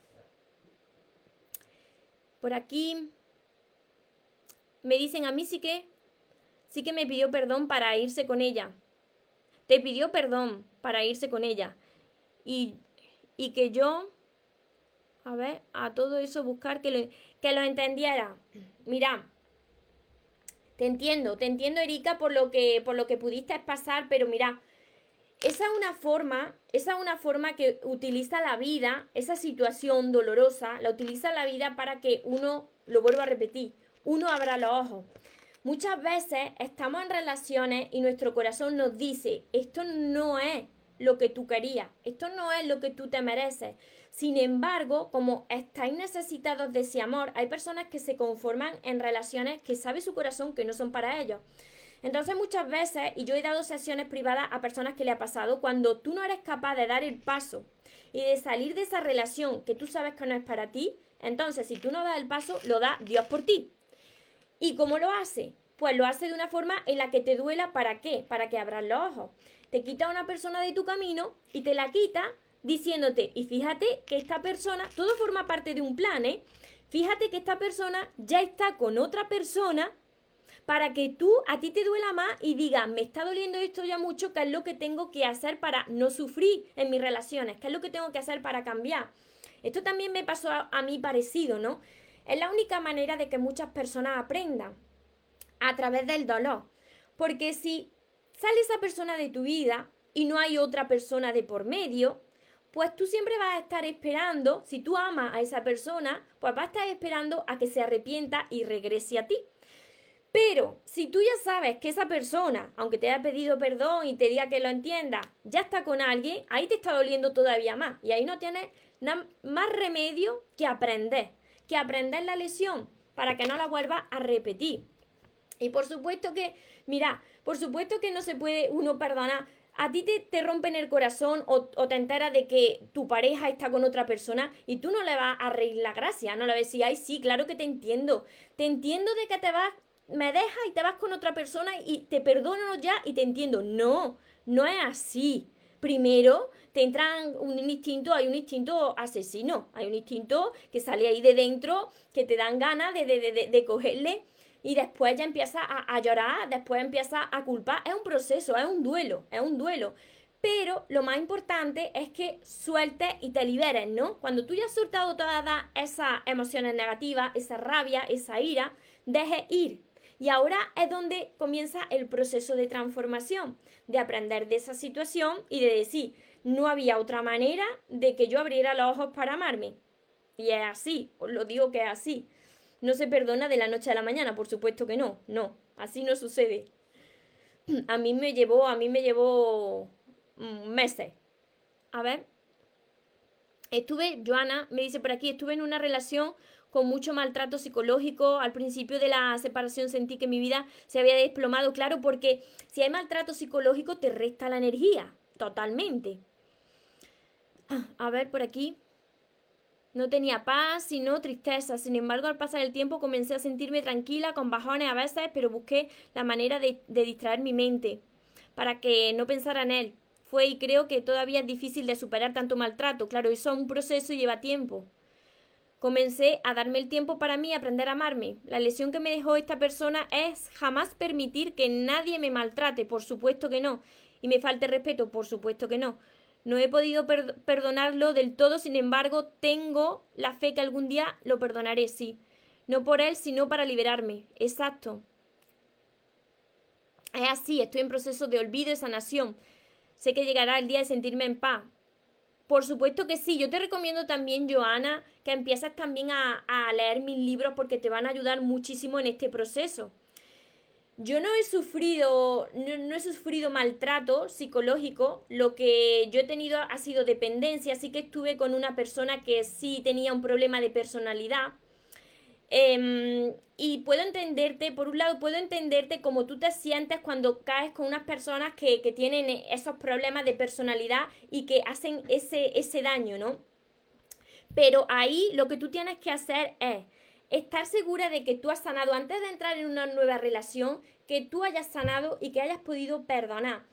Speaker 1: Por aquí me dicen a mí sí que sí que me pidió perdón para irse con ella. Te pidió perdón para irse con ella. Y, y que yo, a ver, a todo eso buscar que lo, que lo entendiera. Mira, te entiendo, te entiendo, Erika, por lo que, por lo que pudiste pasar, pero mira, esa es una forma, esa es una forma que utiliza la vida, esa situación dolorosa, la utiliza la vida para que uno, lo vuelvo a repetir, uno abra los ojos. Muchas veces estamos en relaciones y nuestro corazón nos dice, esto no es lo que tú querías, esto no es lo que tú te mereces. Sin embargo, como estáis necesitados de ese amor, hay personas que se conforman en relaciones que sabe su corazón que no son para ellos. Entonces muchas veces, y yo he dado sesiones privadas a personas que le ha pasado, cuando tú no eres capaz de dar el paso y de salir de esa relación que tú sabes que no es para ti, entonces si tú no das el paso, lo da Dios por ti. ¿Y cómo lo hace? Pues lo hace de una forma en la que te duela, ¿para qué? Para que abras los ojos. Te quita a una persona de tu camino y te la quita diciéndote, y fíjate que esta persona, todo forma parte de un plan, ¿eh? Fíjate que esta persona ya está con otra persona para que tú a ti te duela más y digas, me está doliendo esto ya mucho, ¿qué es lo que tengo que hacer para no sufrir en mis relaciones? ¿Qué es lo que tengo que hacer para cambiar? Esto también me pasó a, a mí parecido, ¿no? Es la única manera de que muchas personas aprendan a través del dolor. Porque si sale esa persona de tu vida y no hay otra persona de por medio, pues tú siempre vas a estar esperando, si tú amas a esa persona, pues vas a estar esperando a que se arrepienta y regrese a ti. Pero si tú ya sabes que esa persona, aunque te haya pedido perdón y te diga que lo entienda, ya está con alguien, ahí te está doliendo todavía más. Y ahí no tienes más remedio que aprender, que aprender la lesión para que no la vuelvas a repetir. Y por supuesto que, mira, por supuesto que no se puede uno perdonar. A ti te, te rompen el corazón o, te enteras de que tu pareja está con otra persona y tú no le vas a reír la gracia, no le vas a decir, ay, sí, claro que te entiendo. Te entiendo de que te vas me dejas y te vas con otra persona y te perdono ya y te entiendo. No, no es así. Primero te entran un instinto, hay un instinto asesino, hay un instinto que sale ahí de dentro, que te dan ganas de, de, de, cogerle y después ya empieza a, llorar, después empieza a culpar. Es un proceso, es un duelo, es un duelo. Pero lo más importante es que sueltes y te liberes, ¿no? Cuando tú ya has soltado todas esas emociones negativas, esa rabia, esa ira, deje ir, y ahora es donde comienza el proceso de transformación, de aprender de esa situación y de decir, no había otra manera de que yo abriera los ojos para amarme. Y es así, os lo digo que es así. No se perdona de la noche a la mañana, por supuesto que no, no, así no sucede. A mí me llevó, a mí me llevó mm, meses. A ver. Estuve, Joana me dice por aquí, estuve en una relación con mucho maltrato psicológico. Al principio de la separación sentí que mi vida se había desplomado, claro, porque si hay maltrato psicológico te resta la energía, totalmente. A ver, por aquí. No tenía paz, sino tristeza. Sin embargo, al pasar el tiempo comencé a sentirme tranquila, con bajones a veces, pero busqué la manera de, de distraer mi mente para que no pensara en él. Fue y creo que todavía es difícil de superar tanto maltrato. Claro, eso es un proceso y lleva tiempo. Comencé a darme el tiempo para mí, aprender a amarme. La lección que me dejó esta persona es jamás permitir que nadie me maltrate, por supuesto que no. Y me falte respeto, por supuesto que no. No he podido perdonarlo del todo, sin embargo, tengo la fe que algún día lo perdonaré, sí. No por él, sino para liberarme. Exacto. Es así, estoy en proceso de olvido y sanación. Sé que llegará el día de sentirme en paz. Por supuesto que sí. Yo te recomiendo también, Joana, que empieces también a, leer mis libros porque te van a ayudar muchísimo en este proceso. Yo no he sufrido, no, he sufrido maltrato psicológico, lo que yo he tenido ha sido dependencia, así que estuve con una persona que sí tenía un problema de personalidad. Em, y puedo entenderte, por un lado, puedo entenderte como tú te sientes cuando caes con unas personas que, que tienen esos problemas de personalidad y que hacen ese, ese daño, ¿no? Pero ahí lo que tú tienes que hacer es estar segura de que tú has sanado antes de entrar en una nueva relación, que tú hayas sanado y que hayas podido perdonar.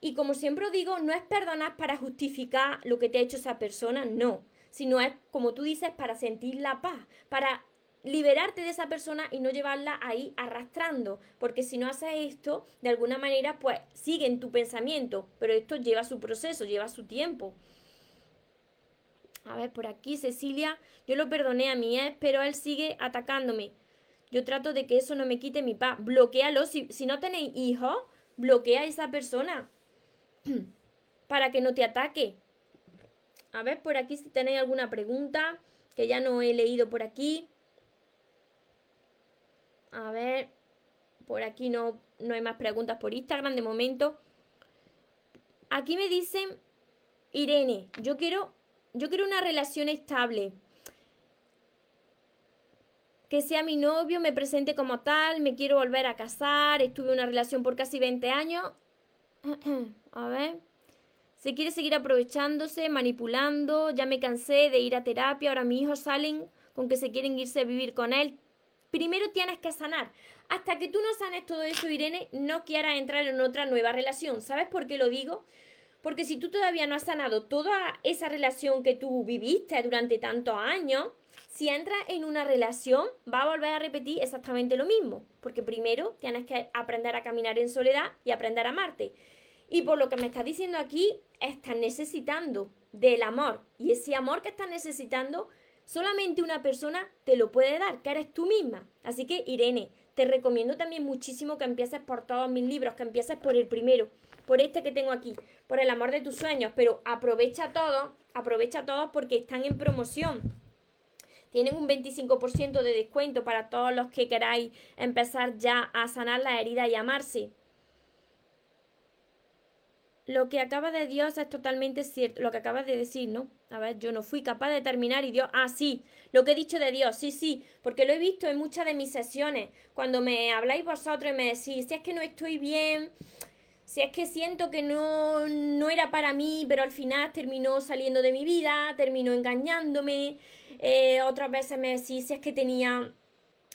Speaker 1: Y como siempre digo, no es perdonar para justificar lo que te ha hecho esa persona, no, sino es, como tú dices, para sentir la paz, para liberarte de esa persona y no llevarla ahí arrastrando, porque si no haces esto, de alguna manera, pues sigue en tu pensamiento, pero esto lleva su proceso, lleva su tiempo. A ver, por aquí, Cecilia, yo lo perdoné a mi ex, pero él sigue atacándome. Yo trato de que eso no me quite mi paz. Bloquealo. Si, si no tenéis hijos, bloquea a esa persona para que no te ataque. A ver, por aquí si tenéis alguna pregunta, que ya no he leído por aquí. A ver, por aquí no, no hay más preguntas por Instagram de momento. Aquí me dicen, Irene, yo quiero yo quiero una relación estable. Que sea mi novio, me presente como tal, me quiero volver a casar, estuve en una relación por casi 20 años. a ver. Se quiere seguir aprovechándose, manipulando, ya me cansé de ir a terapia, ahora mis hijos salen con que se quieren irse a vivir con él. Primero tienes que sanar. Hasta que tú no sanes todo eso, Irene, no quieras entrar en otra nueva relación. ¿Sabes por qué lo digo? Porque si tú todavía no has sanado toda esa relación que tú viviste durante tantos años, si entras en una relación, va a volver a repetir exactamente lo mismo. Porque primero tienes que aprender a caminar en soledad y aprender a amarte. Y por lo que me estás diciendo aquí, estás necesitando del amor. Y ese amor que estás necesitando, solamente una persona te lo puede dar, que eres tú misma. Así que, Irene, te recomiendo también muchísimo que empieces por todos mis libros, que empieces por el primero, por este que tengo aquí, por el amor de tus sueños, pero aprovecha todos, aprovecha todos porque están en promoción. Tienen un 25% de descuento para todos los que queráis empezar ya a sanar la herida y amarse. Lo que acaba de Dios es totalmente cierto, lo que acabas de decir, ¿no? A ver, yo no fui capaz de terminar y Dios, ah, sí, lo que he dicho de Dios, sí, sí, porque lo he visto en muchas de mis sesiones, cuando me habláis vosotros y me decís, si es que no estoy bien, si es que siento que no, no era para mí, pero al final terminó saliendo de mi vida, terminó engañándome, eh, otras veces me decís, si es que tenía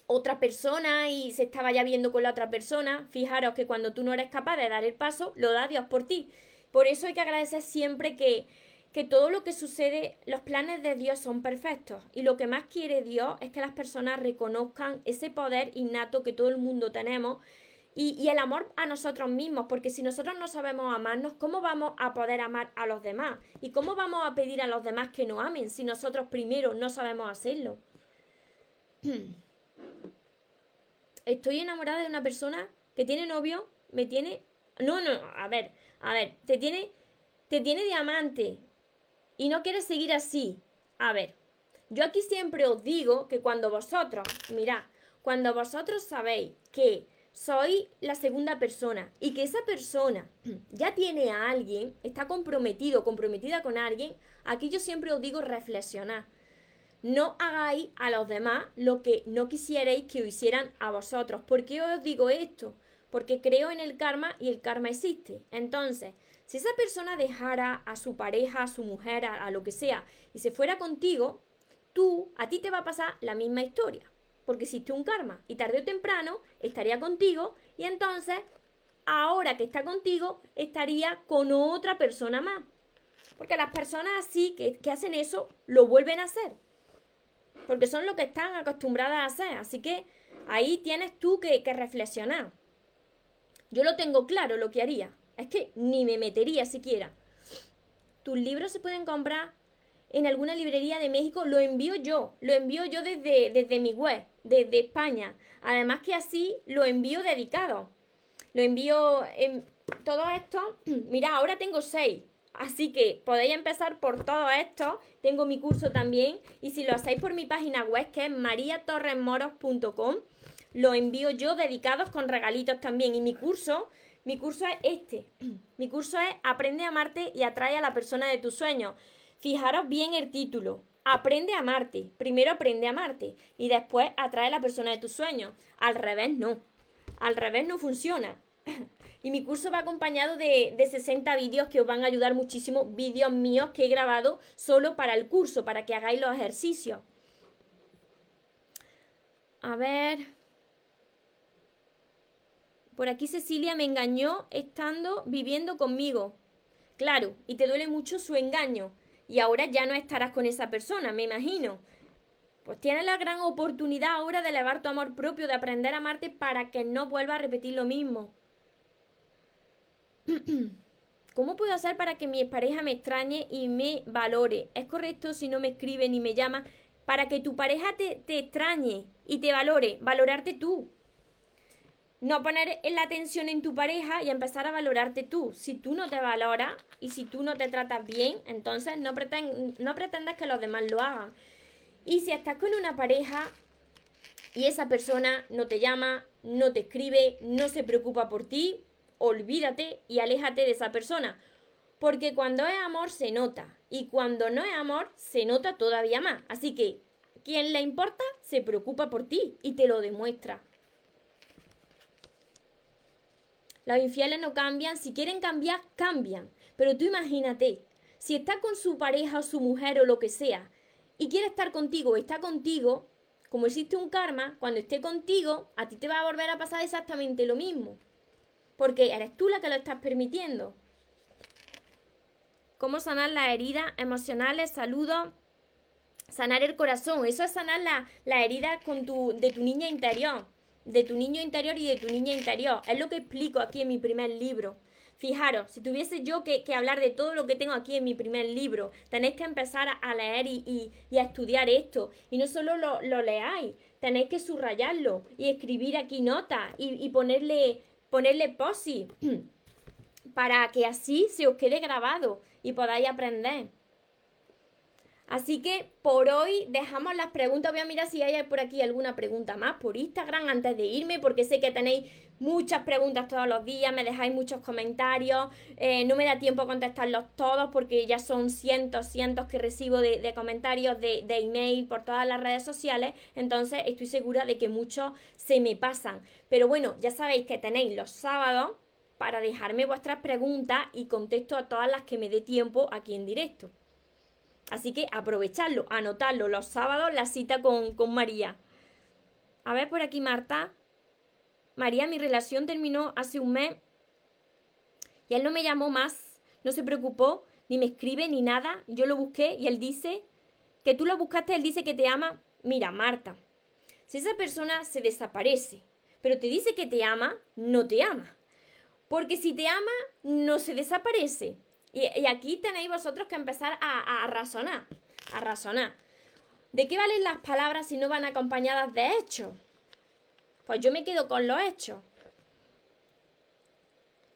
Speaker 1: otra persona y se estaba ya viendo con la otra persona. Fijaros que cuando tú no eres capaz de dar el paso, lo da Dios por ti. Por eso hay que agradecer siempre que, que todo lo que sucede, los planes de Dios son perfectos. Y lo que más quiere Dios es que las personas reconozcan ese poder innato que todo el mundo tenemos y, el amor a nosotros mismos, porque si nosotros no sabemos amarnos, ¿cómo vamos a poder amar a los demás? ¿Y cómo vamos a pedir a los demás que nos amen si nosotros primero no sabemos hacerlo? estoy enamorada de una persona que tiene novio, me tiene... No, no, a ver, a ver, te tiene, te tiene diamante y no quieres seguir así. A ver, yo aquí siempre os digo que cuando vosotros, mirad, cuando vosotros sabéis que soy la segunda persona y que esa persona ya tiene a alguien, está comprometido, comprometida con alguien, aquí yo siempre os digo reflexionar no hagáis a los demás lo que no quisierais que hicieran a vosotros. ¿Por qué os digo esto? Porque creo en el karma y el karma existe. Entonces, si esa persona dejara a su pareja, a su mujer, a, lo que sea, y se fuera contigo, tú, a ti te va a pasar la misma historia. Porque existe un karma. Y tarde o temprano estaría contigo y entonces, ahora que está contigo, estaría con otra persona más. Porque las personas así que, que hacen eso, lo vuelven a hacer porque son lo que están acostumbradas a hacer. Así que ahí tienes tú que, reflexionar. Yo lo tengo claro lo que haría. Es que ni me metería siquiera. Tus libros se pueden comprar en alguna librería de México. Lo envío yo. Lo envío yo desde, desde mi web, desde España. Además que así lo envío dedicado. Lo envío en todo esto. Mira, ahora tengo seis. Así que podéis empezar por todo esto. Tengo mi curso también. Y si lo hacéis por mi página web, que es mariatorresmoros.com, lo envío yo dedicados con regalitos también. Y mi curso, mi curso es este. Mi curso es Aprende a amarte y atrae a la persona de tus sueños. Fijaros bien el título. Aprende a amarte. Primero aprende a amarte y después atrae a la persona de tus sueños. Al revés no. Al revés no funciona. Y mi curso va acompañado de, 60 vídeos que os van a ayudar muchísimo, vídeos míos que he grabado solo para el curso, para que hagáis los ejercicios. A ver. Por aquí Cecilia me engañó estando viviendo conmigo. Claro, y te duele mucho su engaño. Y ahora ya no estarás con esa persona, me imagino. Pues tienes la gran oportunidad ahora de elevar tu amor propio, de aprender a amarte para que no vuelva a repetir lo mismo. ¿Cómo puedo hacer para que mi pareja me extrañe y me valore? ¿Es correcto si no me escribe ni me llama? Para que tu pareja te, te extrañe y te valore, valorarte tú. No poner la atención en tu pareja y empezar a valorarte tú. Si tú no te valoras y si tú no te tratas bien, entonces no, no pretendas que los demás lo hagan. Y si estás con una pareja y esa persona no te llama, no te escribe, no se preocupa por ti, olvídate y aléjate de esa persona. Porque cuando es amor se nota y cuando no es amor se nota todavía más. Así que quien le importa se preocupa por ti y te lo demuestra. Los infieles no cambian, si quieren cambiar, cambian. Pero tú imagínate, si está con su pareja o su mujer o lo que sea y quiere estar contigo está contigo, como existe un karma, cuando esté contigo, a ti te va a volver a pasar exactamente lo mismo porque eres tú la que lo estás permitiendo. ¿Cómo sanar las heridas emocionales? Saludos. Sanar el corazón. Eso es sanar la, la herida con tu, de tu niña interior. De tu niño interior y de tu niña interior. Es lo que explico aquí en mi primer libro. Fijaros, si tuviese yo que, hablar de todo lo que tengo aquí en mi primer libro, tenéis que empezar a, leer y, a estudiar esto. Y no solo lo, leáis, tenéis que subrayarlo y escribir aquí notas y, ponerle, ponerle posi para que así se os quede grabado y podáis aprender. Así que por hoy dejamos las preguntas. Voy a mirar si hay por aquí alguna pregunta más por Instagram antes de irme, porque sé que tenéis muchas preguntas todos los días, me dejáis muchos comentarios. Eh, no me da tiempo a contestarlos todos porque ya son cientos, cientos que recibo de, comentarios, de, de, email por todas las redes sociales. Entonces estoy segura de que muchos se me pasan. Pero bueno, ya sabéis que tenéis los sábados para dejarme vuestras preguntas y contesto a todas las que me dé tiempo aquí en directo. Así que aprovecharlo, anotarlo los sábados, la cita con, con María. A ver por aquí, Marta. María, mi relación terminó hace un mes y él no me llamó más, no se preocupó, ni me escribe, ni nada. Yo lo busqué y él dice que tú lo buscaste, él dice que te ama. Mira, Marta, si esa persona se desaparece, pero te dice que te ama, no te ama. Porque si te ama, no se desaparece. Y, aquí tenéis vosotros que empezar a, razonar, a razonar. ¿De qué valen las palabras si no van acompañadas de hechos? Pues yo me quedo con los hechos.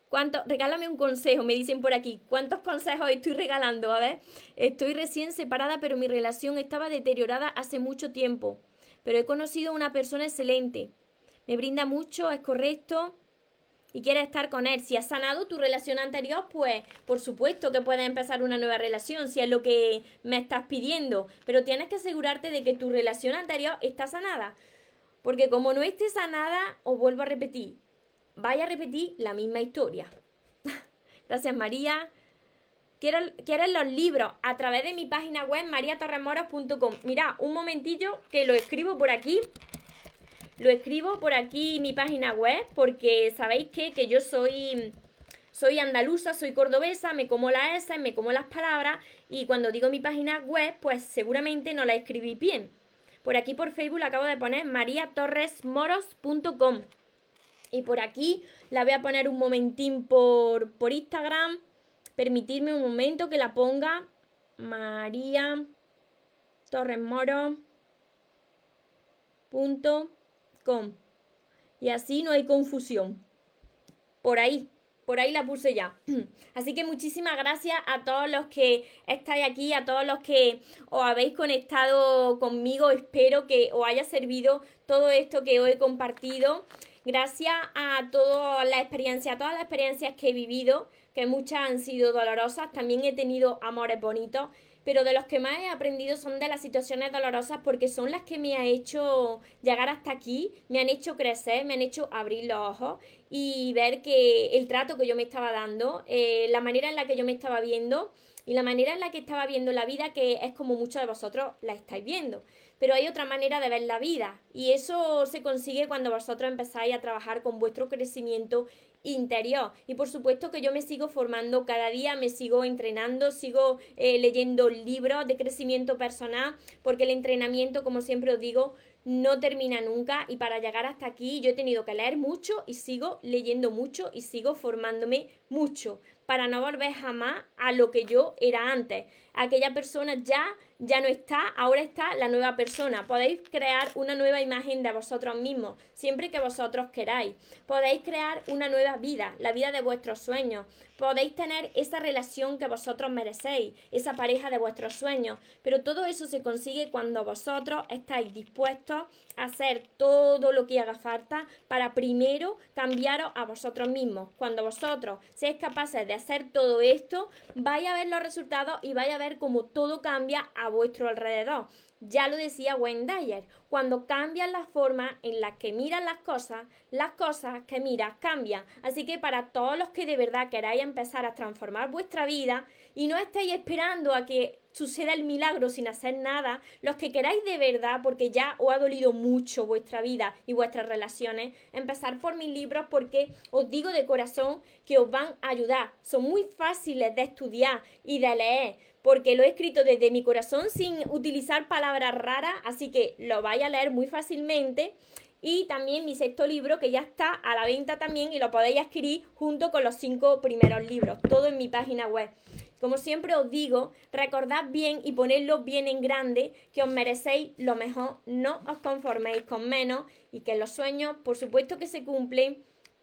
Speaker 1: ¿Cuánto? Regálame un consejo, me dicen por aquí. ¿Cuántos consejos estoy regalando? A ver, estoy recién separada, pero mi relación estaba deteriorada hace mucho tiempo. Pero he conocido a una persona excelente. Me brinda mucho, es correcto, y quieres estar con él. Si has sanado tu relación anterior, pues por supuesto que puedes empezar una nueva relación, si es lo que me estás pidiendo. Pero tienes que asegurarte de que tu relación anterior está sanada. Porque como no esté sanada, os vuelvo a repetir, vaya a repetir la misma historia. Gracias María. ¿Quieres los libros a través de mi página web mariatorremoros.com? Mira, un momentillo que lo escribo por aquí lo escribo por aquí mi página web porque sabéis que, que yo soy, soy andaluza, soy cordobesa, me como la S, me como las palabras y cuando digo mi página web pues seguramente no la escribí bien. Por aquí por Facebook acabo de poner mariatorresmoros.com y por aquí la voy a poner un momentín por, por Instagram. Permitirme un momento que la ponga María Torres y así no hay confusión. Por ahí, por ahí la puse ya. Así que muchísimas gracias a todos los que estáis aquí, a todos los que os habéis conectado conmigo. Espero que os haya servido todo esto que os he compartido. Gracias a toda la experiencia, a todas las experiencias que he vivido, que muchas han sido dolorosas. También he tenido amores bonitos pero de los que más he aprendido son de las situaciones dolorosas porque son las que me han hecho llegar hasta aquí, me han hecho crecer, me han hecho abrir los ojos y ver que el trato que yo me estaba dando, eh, la manera en la que yo me estaba viendo y la manera en la que estaba viendo la vida, que es como muchos de vosotros la estáis viendo. Pero hay otra manera de ver la vida y eso se consigue cuando vosotros empezáis a trabajar con vuestro crecimiento interior. Y por supuesto que yo me sigo formando cada día, me sigo entrenando, sigo eh, leyendo libros de crecimiento personal, porque el entrenamiento, como siempre os digo, no termina nunca y para llegar hasta aquí yo he tenido que leer mucho y sigo leyendo mucho y sigo formándome mucho para no volver jamás a lo que yo era antes. Aquella persona ya ya no está, ahora está la nueva persona. Podéis crear una nueva imagen de vosotros mismos, siempre que vosotros queráis. Podéis crear una nueva vida, la vida de vuestros sueños. Podéis tener esa relación que vosotros merecéis, esa pareja de vuestros sueños. Pero todo eso se consigue cuando vosotros estáis dispuestos a hacer todo lo que haga falta para primero cambiaros a vosotros mismos. Cuando vosotros seáis capaces de hacer todo esto, vais a ver los resultados y vais a ver cómo todo cambia a vuestro alrededor. Ya lo decía Wayne Dyer, cuando cambian la forma en la que miran las cosas, las cosas que miras cambian. Así que para todos los que de verdad queráis empezar a transformar vuestra vida y no estéis esperando a que suceda el milagro sin hacer nada, los que queráis de verdad, porque ya os ha dolido mucho vuestra vida y vuestras relaciones, empezar por mis libros porque os digo de corazón que os van a ayudar. Son muy fáciles de estudiar y de leer porque lo he escrito desde mi corazón sin utilizar palabras raras, así que lo vais a leer muy fácilmente. Y también mi sexto libro, que ya está a la venta también y lo podéis adquirir junto con los cinco primeros libros, todo en mi página web. Como siempre os digo, recordad bien y ponedlo bien en grande, que os merecéis lo mejor, no os conforméis con menos y que los sueños, por supuesto que se cumplen